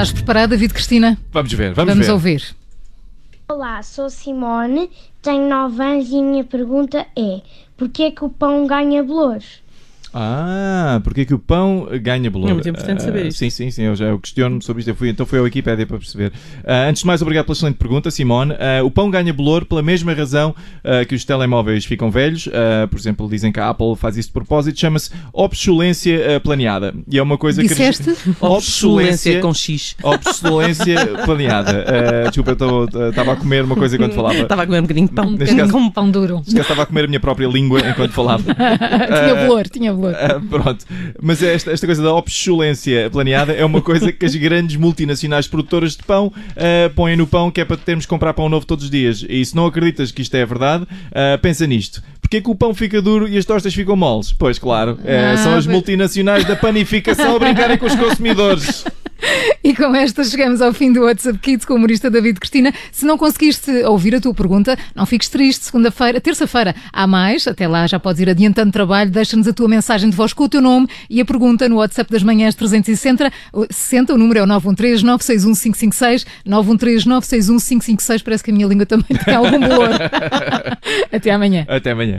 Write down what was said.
Estás preparada, David Cristina? Vamos ver, vamos, Vamos ver. ouvir. Olá, sou Simone, tenho 9 anos e a minha pergunta é: porquê que o pão ganha bolores? Ah, porque é que o pão ganha bolor? É muito importante saber Ah, isto. Sim, sim, sim, eu já eu questiono-me sobre isto. Eu fui, então fui ao Wikipédia para perceber. Ah, antes de mais, obrigado pela excelente pergunta, Simone. Ah, o pão ganha bolor pela mesma razão ah, que os telemóveis ficam velhos. Ah, por exemplo, dizem que a Apple faz isso de propósito. Chama-se obsolência ah, planeada. E é uma coisa Disseste? que... Obsolência com X. Obsolência planeada. Ah, desculpa, eu estava a comer uma coisa enquanto falava. Estava a comer um bocadinho de pão. Um bocadinho caso- como pão duro. Se calhar estava a comer a minha própria língua enquanto falava. tinha bolor, tinha bolor. Ah, pronto, mas esta, esta coisa da obsolência planeada é uma coisa que as grandes multinacionais produtoras de pão ah, põem no pão que é para termos que comprar pão novo todos os dias. E se não acreditas que isto é verdade, ah, pensa nisto. Porquê é que o pão fica duro e as tostas ficam moles? Pois claro, eh, Ah, são as multinacionais da panificação a brincarem com os consumidores. E com esta chegamos ao fim do WhatsApp Kids com o humorista David Cristina. Se não conseguiste ouvir a tua pergunta, não fiques triste. Segunda-feira, terça-feira, há mais. Até lá já podes ir adiantando trabalho. Deixa-nos a tua mensagem de voz com o teu nome e a pergunta no WhatsApp das manhãs 360. 60, o número é o 913 961 556 913 961 556. Parece que a minha língua também tem algum bolor. Até amanhã. Até amanhã.